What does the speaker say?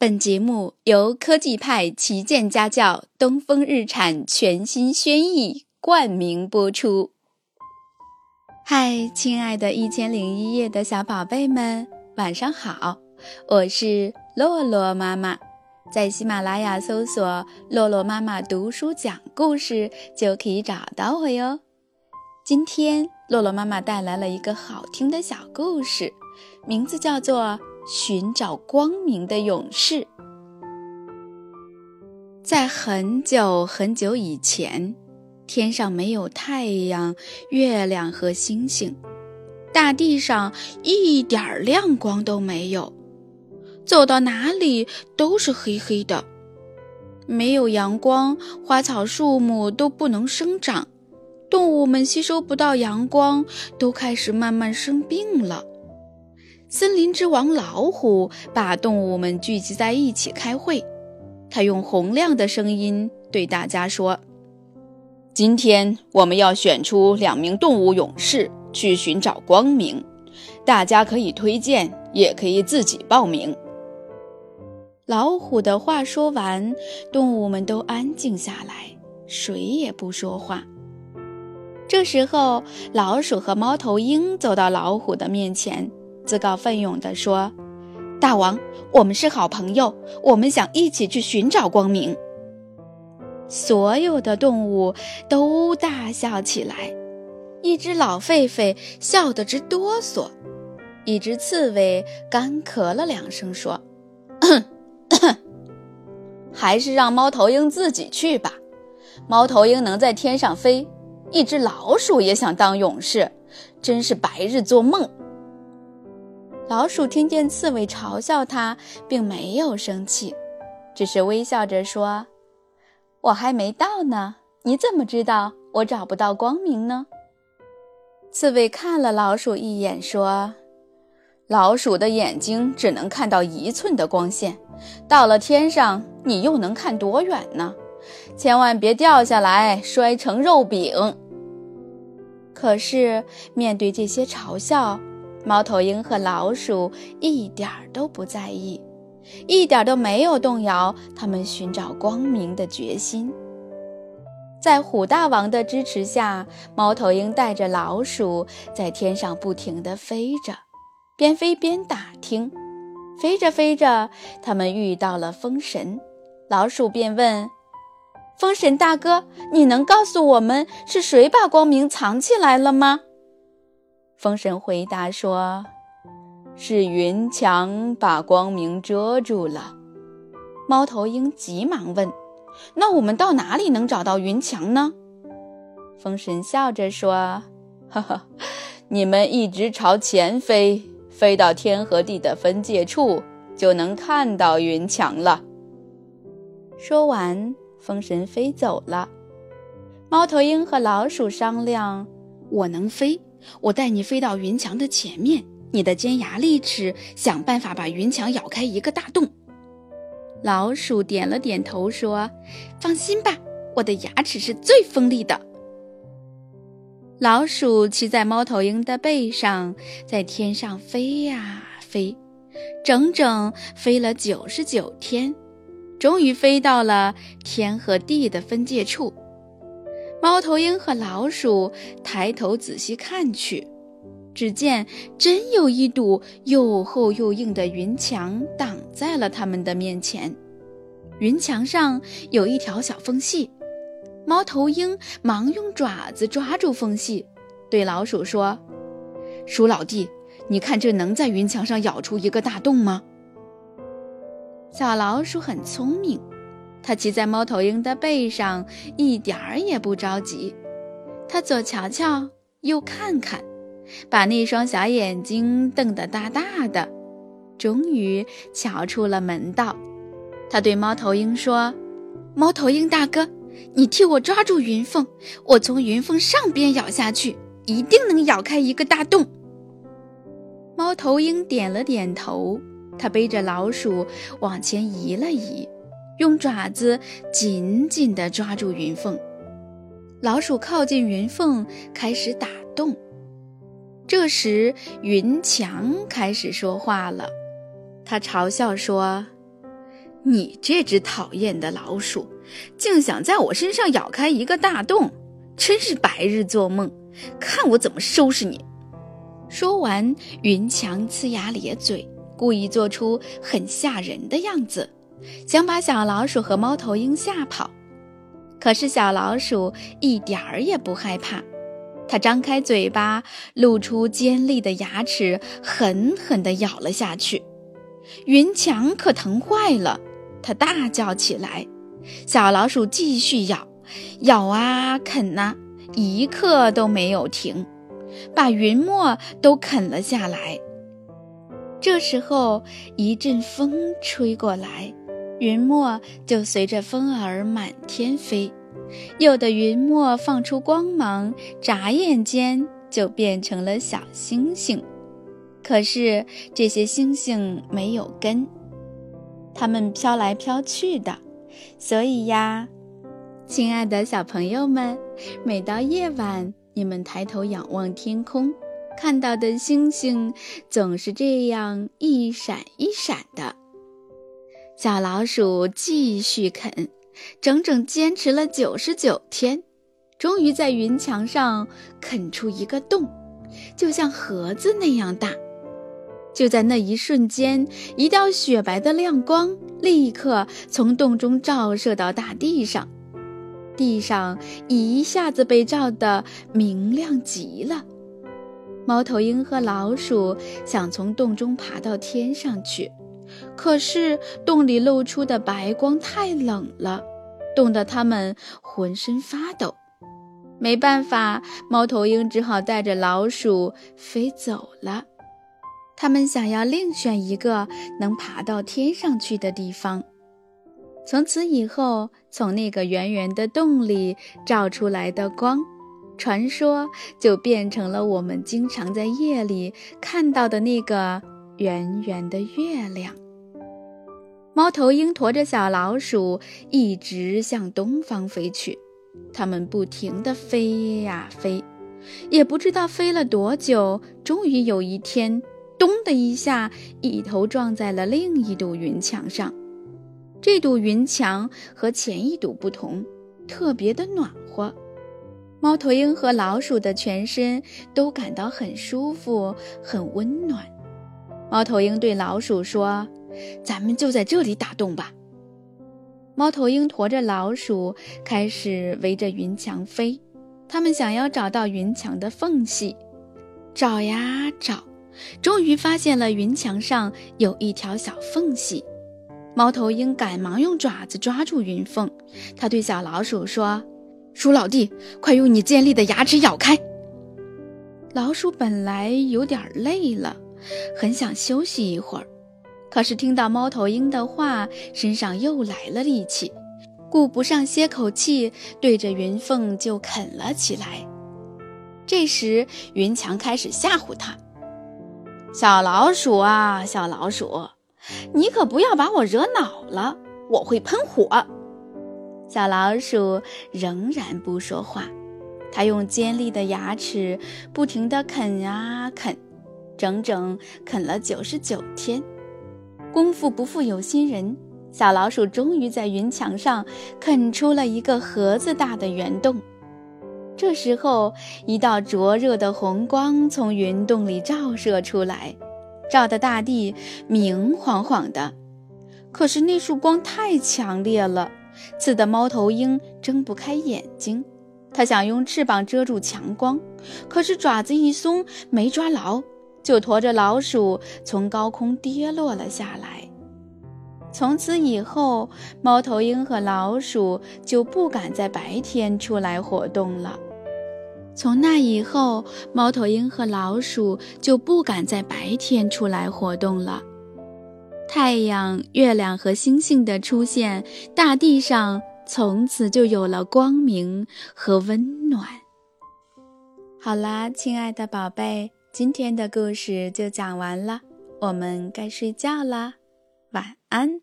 本节目由科技派旗舰家教东风日产全新轩逸冠名播出。嗨，亲爱的一千零一夜的小宝贝们，晚上好！我是洛洛妈妈，在喜马拉雅搜索“洛洛妈妈读书讲故事”就可以找到我哟。今天，洛洛妈妈带来了一个好听的小故事，名字叫做。寻找光明的勇士，在很久很久以前，天上没有太阳、月亮和星星，大地上一点亮光都没有，走到哪里都是黑黑的。没有阳光，花草树木都不能生长，动物们吸收不到阳光，都开始慢慢生病了。森林之王老虎把动物们聚集在一起开会，他用洪亮的声音对大家说：“今天我们要选出两名动物勇士去寻找光明，大家可以推荐，也可以自己报名。”老虎的话说完，动物们都安静下来，谁也不说话。这时候，老鼠和猫头鹰走到老虎的面前。自告奋勇地说：“大王，我们是好朋友，我们想一起去寻找光明。”所有的动物都大笑起来。一只老狒狒笑得直哆嗦，一只刺猬干咳了两声，说：“还是让猫头鹰自己去吧。猫头鹰能在天上飞，一只老鼠也想当勇士，真是白日做梦。”老鼠听见刺猬嘲笑它，并没有生气，只是微笑着说：“我还没到呢，你怎么知道我找不到光明呢？”刺猬看了老鼠一眼，说：“老鼠的眼睛只能看到一寸的光线，到了天上，你又能看多远呢？千万别掉下来，摔成肉饼。”可是面对这些嘲笑，猫头鹰和老鼠一点儿都不在意，一点都没有动摇他们寻找光明的决心。在虎大王的支持下，猫头鹰带着老鼠在天上不停地飞着，边飞边打听。飞着飞着，他们遇到了风神，老鼠便问：“风神大哥，你能告诉我们是谁把光明藏起来了吗？”风神回答说：“是云墙把光明遮住了。”猫头鹰急忙问：“那我们到哪里能找到云墙呢？”风神笑着说：“哈哈，你们一直朝前飞，飞到天和地的分界处，就能看到云墙了。”说完，风神飞走了。猫头鹰和老鼠商量：“我能飞。”我带你飞到云墙的前面，你的尖牙利齿想办法把云墙咬开一个大洞。老鼠点了点头，说：“放心吧，我的牙齿是最锋利的。”老鼠骑在猫头鹰的背上，在天上飞呀飞，整整飞了九十九天，终于飞到了天和地的分界处。猫头鹰和老鼠抬头仔细看去，只见真有一堵又厚又硬的云墙挡在了他们的面前。云墙上有一条小缝隙，猫头鹰忙用爪子抓住缝隙，对老鼠说：“鼠老弟，你看这能在云墙上咬出一个大洞吗？”小老鼠很聪明。他骑在猫头鹰的背上，一点儿也不着急。他左瞧瞧，右看看，把那双小眼睛瞪得大大的，终于瞧出了门道。他对猫头鹰说：“猫头鹰大哥，你替我抓住云凤，我从云凤上边咬下去，一定能咬开一个大洞。”猫头鹰点了点头，他背着老鼠往前移了移。用爪子紧紧地抓住云缝，老鼠靠近云缝，开始打洞。这时，云墙开始说话了，他嘲笑说：“你这只讨厌的老鼠，竟想在我身上咬开一个大洞，真是白日做梦！看我怎么收拾你！说完，云强呲牙咧嘴，故意做出很吓人的样子，想把小老鼠和猫头鹰吓跑。可是小老鼠一点儿也不害怕，它张开嘴巴，露出尖利的牙齿，狠狠地咬了下去。云强可疼坏了，他大叫起来。小老鼠继续咬，咬啊啃呐，一刻都没有停，把云墨都啃了下来。这时候，一阵风吹过来，云墨就随着风儿满天飞。有的云墨放出光芒，眨眼间就变成了小星星。可是这些星星没有根，它们飘来飘去的，所以呀，亲爱的小朋友们，每到夜晚，你们抬头仰望天空，看到的星星总是这样一闪一闪的。小老鼠继续啃，整整坚持了九十九天，终于在云墙上啃出一个洞，就像盒子那样大。就在那一瞬间，一道雪白的亮光立刻从洞中照射到大地上，地上一下子被照得明亮极了。猫头鹰和老鼠想从洞中爬到天上去，可是洞里露出的白光太冷了，冻得它们浑身发抖。没办法，猫头鹰只好带着老鼠飞走了。他们想要另选一个能爬到天上去的地方。从此以后，从那个圆圆的洞里照出来的光，传说就变成了我们经常在夜里看到的那个圆圆的月亮。猫头鹰驮着小老鼠一直向东方飞去，它们不停地飞呀飞，也不知道飞了多久，终于有一天。咚的一下，一头撞在了另一堵云墙上。这堵云墙和前一堵不同，特别的暖和。猫头鹰和老鼠的全身都感到很舒服、很温暖。猫头鹰对老鼠说：“咱们就在这里打洞吧。”猫头鹰驮着老鼠开始围着云墙飞，他们想要找到云墙的缝隙，找呀找。终于发现了云墙上有一条小缝隙，猫头鹰赶忙用爪子抓住云缝。他对小老鼠说：“鼠老弟，快用你尖利的牙齿咬开。”老鼠本来有点累了，很想休息一会儿，可是听到猫头鹰的话，身上又来了力气，顾不上歇口气，对着云凤就啃了起来。这时，云墙开始吓唬他。小老鼠啊，小老鼠，你可不要把我惹恼了，我会喷火。小老鼠仍然不说话，它用尖利的牙齿不停地啃啊啃，整整啃了九十九天。功夫不负有心人，小老鼠终于在云墙上啃出了一个盒子大的圆洞。这时候，一道灼热的红光从云洞里照射出来，照得大地明晃晃的。可是那束光太强烈了，刺得猫头鹰睁不开眼睛。它想用翅膀遮住强光，可是爪子一松，没抓牢，就驮着老鼠从高空跌落了下来。从此以后，猫头鹰和老鼠就不敢在白天出来活动了。从那以后，猫头鹰和老鼠就不敢在白天出来活动了。太阳、月亮和星星的出现，大地上从此就有了光明和温暖。好啦，亲爱的宝贝，今天的故事就讲完了，我们该睡觉啦，晚安。